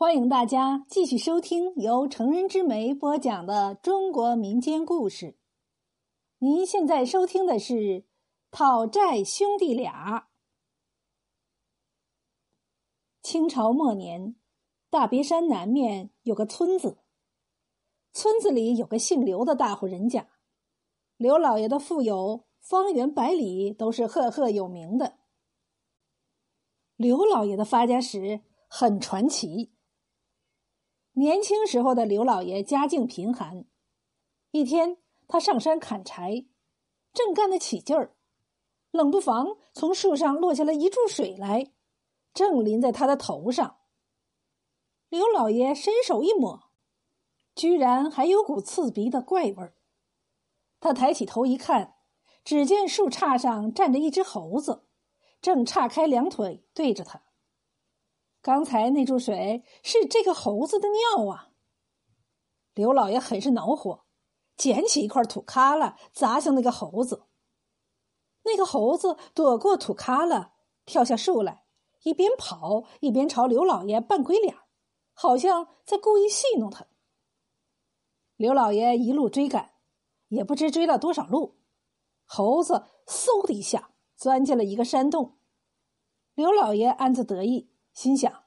欢迎大家继续收听由成人之美播讲的中国民间故事。您现在收听的是《讨债兄弟俩》。清朝末年，大别山南面有个村子，村子里有个姓刘的大户人家，刘老爷的富有方圆百里都是赫赫有名的。刘老爷的发家史很传奇。年轻时候的刘老爷家境贫寒，一天他上山砍柴，正干得起劲儿，冷不防从树上落下了一柱水来，正淋在他的头上。刘老爷伸手一抹，居然还有股刺鼻的怪味儿。他抬起头一看，只见树杈上站着一只猴子，正叉开两腿对着他。刚才那注水是这个猴子的尿啊！刘老爷很是恼火，捡起一块土疙瘩砸向那个猴子。那个猴子躲过土疙瘩，跳下树来，一边跑一边朝刘老爷扮鬼脸，好像在故意戏弄他。刘老爷一路追赶，也不知追了多少路，猴子嗖的一下钻进了一个山洞。刘老爷暗自得意。心想：“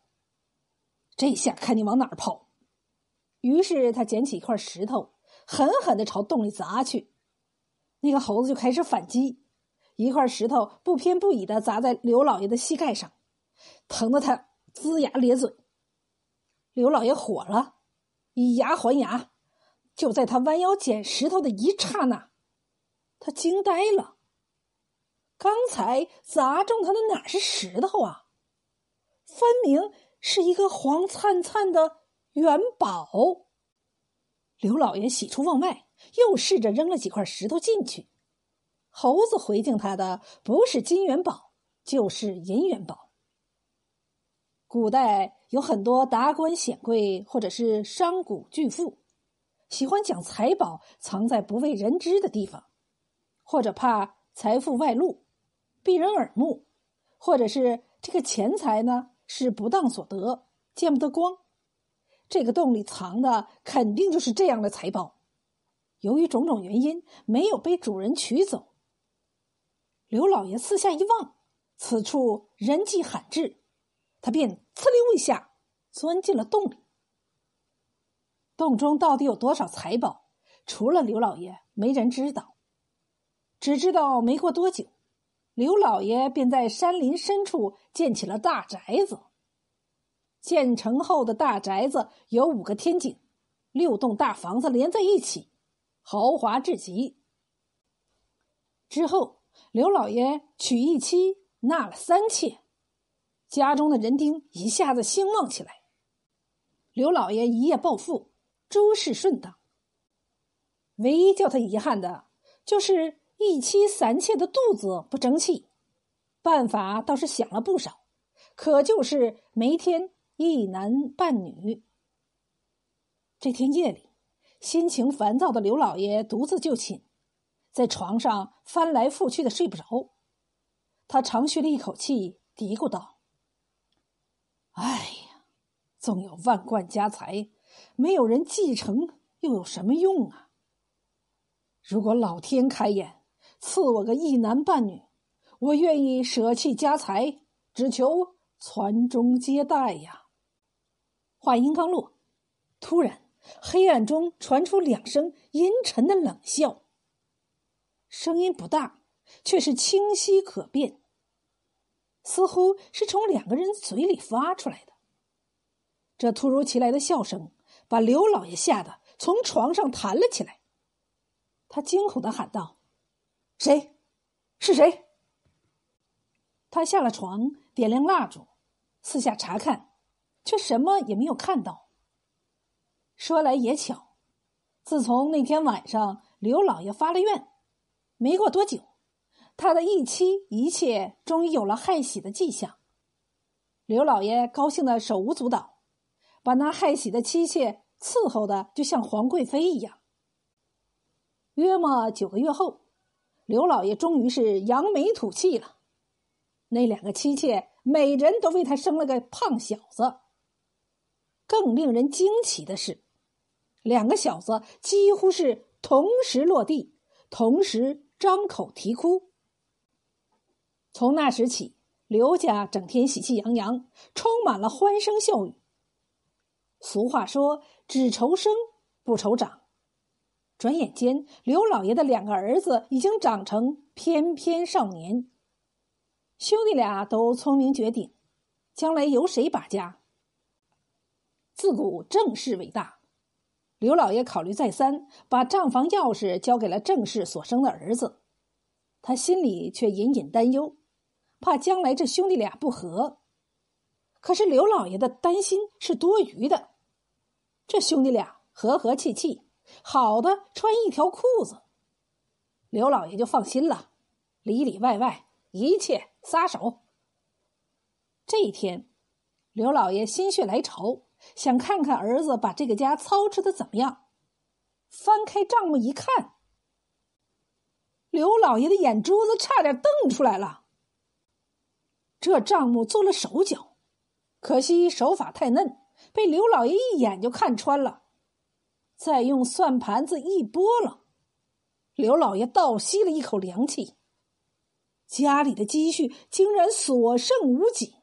这下看你往哪儿跑！”于是他捡起一块石头，狠狠的朝洞里砸去。那个猴子就开始反击，一块石头不偏不倚的砸在刘老爷的膝盖上，疼得他龇牙咧嘴。刘老爷火了，以牙还牙。就在他弯腰捡石头的一刹那，他惊呆了。刚才砸中他的哪是石头啊？分明是一个黄灿灿的元宝。刘老爷喜出望外，又试着扔了几块石头进去。猴子回敬他的不是金元宝，就是银元宝。古代有很多达官显贵或者是商贾巨富，喜欢将财宝藏在不为人知的地方，或者怕财富外露，避人耳目，或者是这个钱财呢？是不当所得，见不得光。这个洞里藏的肯定就是这样的财宝，由于种种原因，没有被主人取走。刘老爷四下一望，此处人迹罕至，他便呲溜一下钻进了洞里。洞中到底有多少财宝，除了刘老爷，没人知道。只知道没过多久。刘老爷便在山林深处建起了大宅子。建成后的大宅子有五个天井，六栋大房子连在一起，豪华至极。之后，刘老爷娶一妻，纳了三妾，家中的人丁一下子兴旺起来。刘老爷一夜暴富，诸事顺当。唯一叫他遗憾的，就是。一妻三妾的肚子不争气，办法倒是想了不少，可就是没添一男半女。这天夜里，心情烦躁的刘老爷独自就寝，在床上翻来覆去的睡不着。他长吁了一口气，嘀咕道：“哎呀，纵有万贯家财，没有人继承，又有什么用啊？如果老天开眼。”赐我个一男半女，我愿意舍弃家财，只求传宗接代呀。话音刚落，突然黑暗中传出两声阴沉的冷笑，声音不大，却是清晰可辨，似乎是从两个人嘴里发出来的。这突如其来的笑声把刘老爷吓得从床上弹了起来，他惊恐的喊道。谁？是谁？他下了床，点亮蜡烛，四下查看，却什么也没有看到。说来也巧，自从那天晚上刘老爷发了愿，没过多久，他的一妻一妾终于有了害喜的迹象。刘老爷高兴的手舞足蹈，把那害喜的妻妾伺候的就像皇贵妃一样。约莫九个月后。刘老爷终于是扬眉吐气了，那两个妻妾每人都为他生了个胖小子。更令人惊奇的是，两个小子几乎是同时落地，同时张口啼哭。从那时起，刘家整天喜气洋洋，充满了欢声笑语。俗话说：“只愁生，不愁长。”转眼间，刘老爷的两个儿子已经长成翩翩少年。兄弟俩都聪明绝顶，将来由谁把家？自古正室为大，刘老爷考虑再三，把账房钥匙交给了正室所生的儿子。他心里却隐隐担忧，怕将来这兄弟俩不和。可是刘老爷的担心是多余的，这兄弟俩和和气气，好的穿一条裤子，刘老爷就放心了，里里外外一切撒手。这一天，刘老爷心血来潮。想看看儿子把这个家操持的怎么样。翻开账目一看，刘老爷的眼珠子差点瞪出来了。这账目做了手脚，可惜手法太嫩，被刘老爷一眼就看穿了。再用算盘子一拨了，刘老爷倒吸了一口凉气。家里的积蓄竟然所剩无几。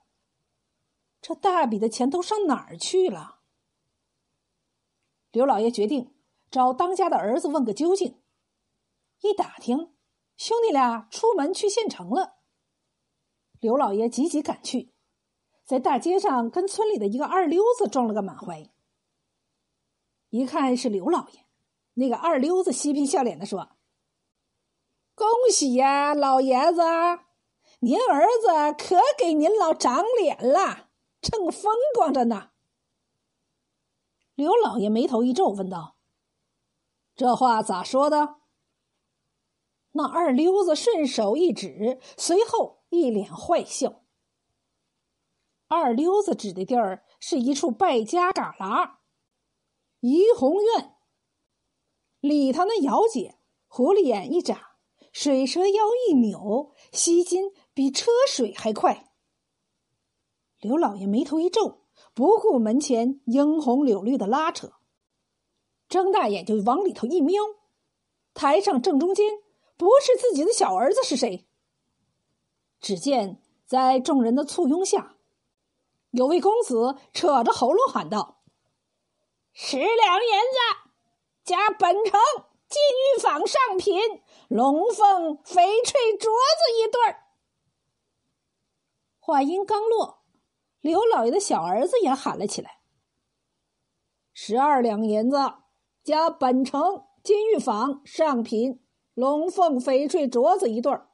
这大笔的钱都上哪儿去了？刘老爷决定找当家的儿子问个究竟。一打听，兄弟俩出门去县城了。刘老爷急急赶去，在大街上跟村里的一个二溜子撞了个满怀。一看是刘老爷，那个二溜子嬉皮笑脸的说：“恭喜呀，老爷子，您儿子可给您老长脸了。”正风光着呢。刘老爷眉头一皱，问道：“这话咋说的？”那二溜子顺手一指，随后一脸坏笑。二溜子指的地儿是一处败家旮旯，怡红院里头那姚姐，狐狸眼一眨，水蛇腰一扭，吸金比车水还快。刘老爷眉头一皱，不顾门前樱红柳绿的拉扯，睁大眼就往里头一瞄。台上正中间不是自己的小儿子是谁？只见在众人的簇拥下，有位公子扯着喉咙喊道：“十两银子，加本城金玉坊上品龙凤翡翠镯子一对儿。”话音刚落。刘老爷的小儿子也喊了起来：“十二两银子，加本城金玉坊上品龙凤翡翠镯子一对儿。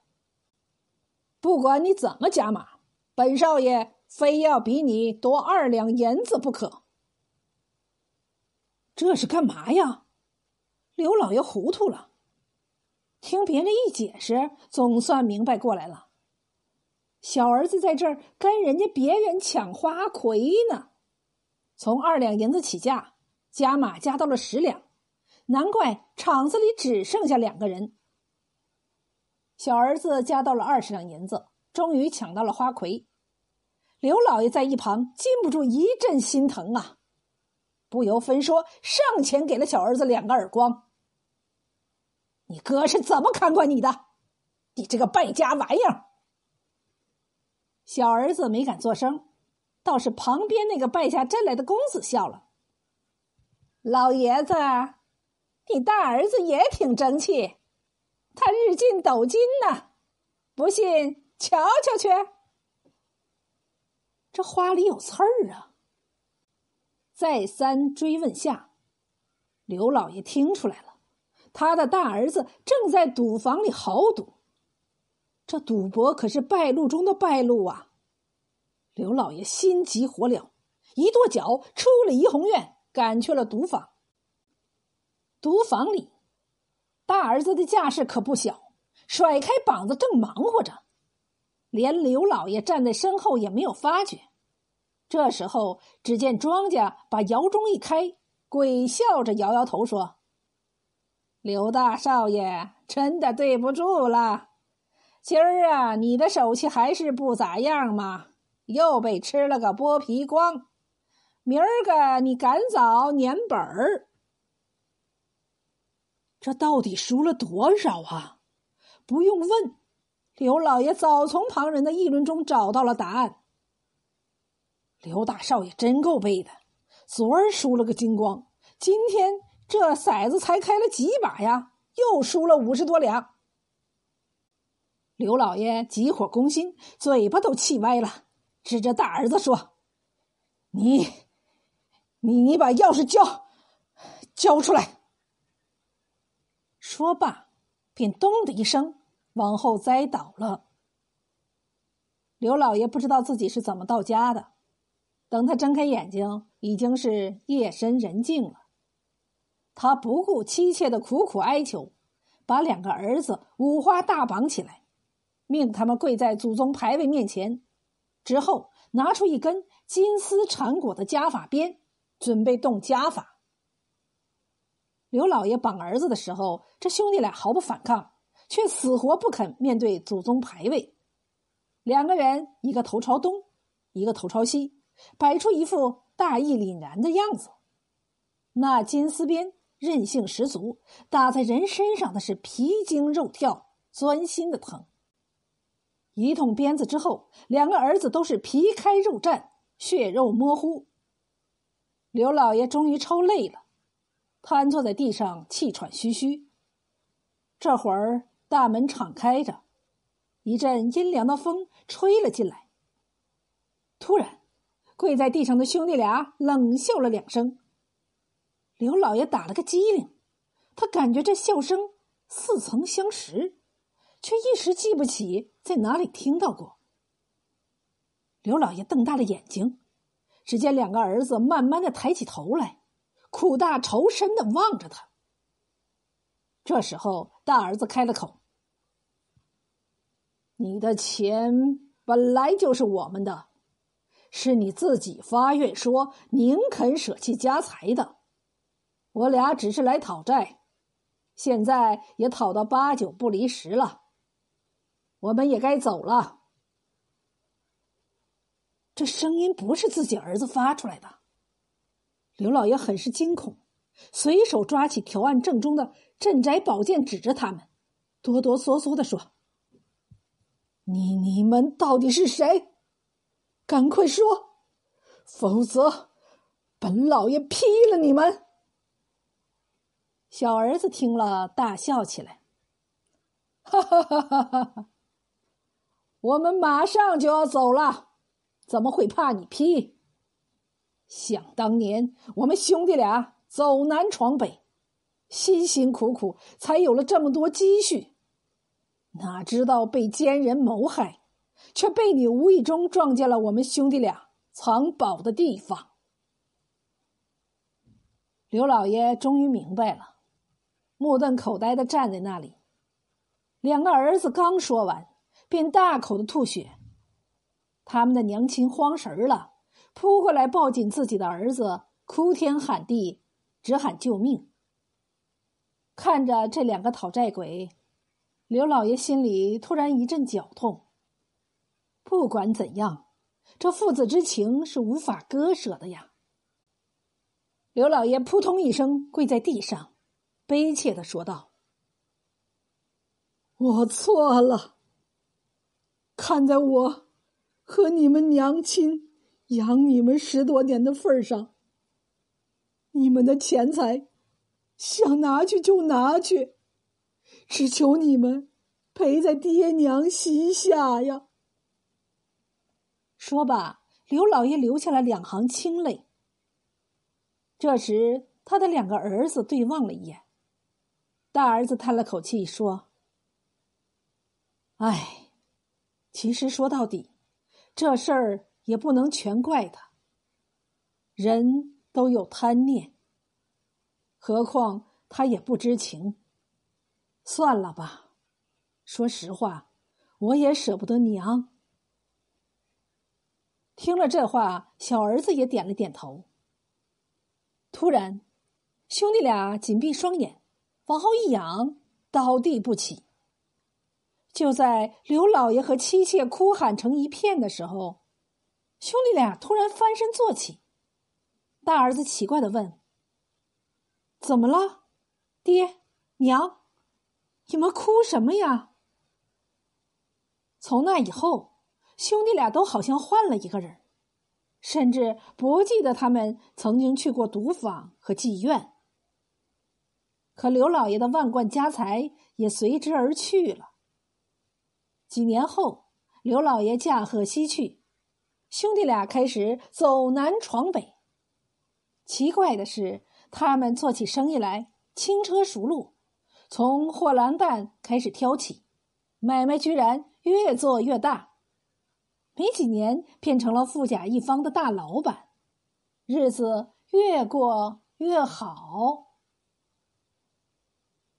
不管你怎么加码，本少爷非要比你多二两银子不可。”这是干嘛呀？刘老爷糊涂了。听别人一解释，总算明白过来了。小儿子在这儿跟人家别人抢花魁呢，从二两银子起价，加码加到了十两，难怪厂子里只剩下两个人。小儿子加到了二十两银子，终于抢到了花魁。刘老爷在一旁禁不住一阵心疼啊，不由分说上前给了小儿子两个耳光：“你哥是怎么看管你的？你这个败家玩意儿！”小儿子没敢作声，倒是旁边那个败下阵来的公子笑了。老爷子，你大儿子也挺争气，他日进斗金呢，不信瞧瞧去。这话里有刺儿啊！再三追问下，刘老爷听出来了，他的大儿子正在赌房里豪赌。这赌博可是败露中的败露啊！刘老爷心急火燎，一跺脚出了怡红院，赶去了赌坊。赌坊里，大儿子的架势可不小，甩开膀子正忙活着，连刘老爷站在身后也没有发觉。这时候，只见庄家把窑钟一开，鬼笑着摇摇头说：“刘大少爷，真的对不住了。”今儿啊，你的手气还是不咋样嘛，又被吃了个剥皮光。明儿个你赶早撵本儿。这到底输了多少啊？不用问，刘老爷早从旁人的议论中找到了答案。刘大少爷真够背的，昨儿输了个精光，今天这骰子才开了几把呀，又输了五十多两。刘老爷急火攻心，嘴巴都气歪了，指着大儿子说：“你，你，你把钥匙交，交出来！”说罢，便咚的一声往后栽倒了。刘老爷不知道自己是怎么到家的，等他睁开眼睛，已经是夜深人静了。他不顾妻妾的苦苦哀求，把两个儿子五花大绑起来。命他们跪在祖宗牌位面前，之后拿出一根金丝缠裹的家法鞭，准备动家法。刘老爷绑儿子的时候，这兄弟俩毫不反抗，却死活不肯面对祖宗牌位。两个人一个头朝东，一个头朝西，摆出一副大义凛然的样子。那金丝鞭韧性十足，打在人身上的是皮筋肉跳，钻心的疼。一通鞭子之后，两个儿子都是皮开肉绽，血肉模糊。刘老爷终于抽累了，瘫坐在地上，气喘吁吁。这会儿大门敞开着，一阵阴凉的风吹了进来。突然，跪在地上的兄弟俩冷笑了两声。刘老爷打了个激灵，他感觉这笑声似曾相识。却一时记不起在哪里听到过。刘老爷瞪大了眼睛，只见两个儿子慢慢的抬起头来，苦大仇深的望着他。这时候，大儿子开了口：“你的钱本来就是我们的，是你自己发愿说宁肯舍弃家财的，我俩只是来讨债，现在也讨到八九不离十了。”我们也该走了。这声音不是自己儿子发出来的。刘老爷很是惊恐，随手抓起条案正中的镇宅宝剑，指着他们，哆哆嗦嗦的说：“你你们到底是谁？赶快说，否则本老爷劈了你们！”小儿子听了，大笑起来，哈哈哈哈哈哈。我们马上就要走了，怎么会怕你劈？想当年，我们兄弟俩走南闯北，辛辛苦苦才有了这么多积蓄，哪知道被奸人谋害，却被你无意中撞见了我们兄弟俩藏宝的地方。刘老爷终于明白了，目瞪口呆的站在那里。两个儿子刚说完。便大口的吐血，他们的娘亲慌神了，扑过来抱紧自己的儿子，哭天喊地，直喊救命。看着这两个讨债鬼，刘老爷心里突然一阵绞痛。不管怎样，这父子之情是无法割舍的呀。刘老爷扑通一声跪在地上，悲切的说道：“我错了。”看在我和你们娘亲养你们十多年的份上，你们的钱财想拿去就拿去，只求你们陪在爹娘膝下呀。说罢，刘老爷流下了两行清泪。这时，他的两个儿子对望了一眼，大儿子叹了口气说：“唉。”其实说到底，这事儿也不能全怪他。人都有贪念，何况他也不知情。算了吧，说实话，我也舍不得娘。听了这话，小儿子也点了点头。突然，兄弟俩紧闭双眼，往后一仰，倒地不起。就在刘老爷和妻妾哭喊成一片的时候，兄弟俩突然翻身坐起，大儿子奇怪的问：“怎么了，爹娘？你们哭什么呀？”从那以后，兄弟俩都好像换了一个人，甚至不记得他们曾经去过赌坊和妓院。可刘老爷的万贯家财也随之而去了。几年后，刘老爷驾鹤西去，兄弟俩开始走南闯北。奇怪的是，他们做起生意来轻车熟路，从货郎担开始挑起，买卖居然越做越大，没几年变成了富甲一方的大老板，日子越过越好。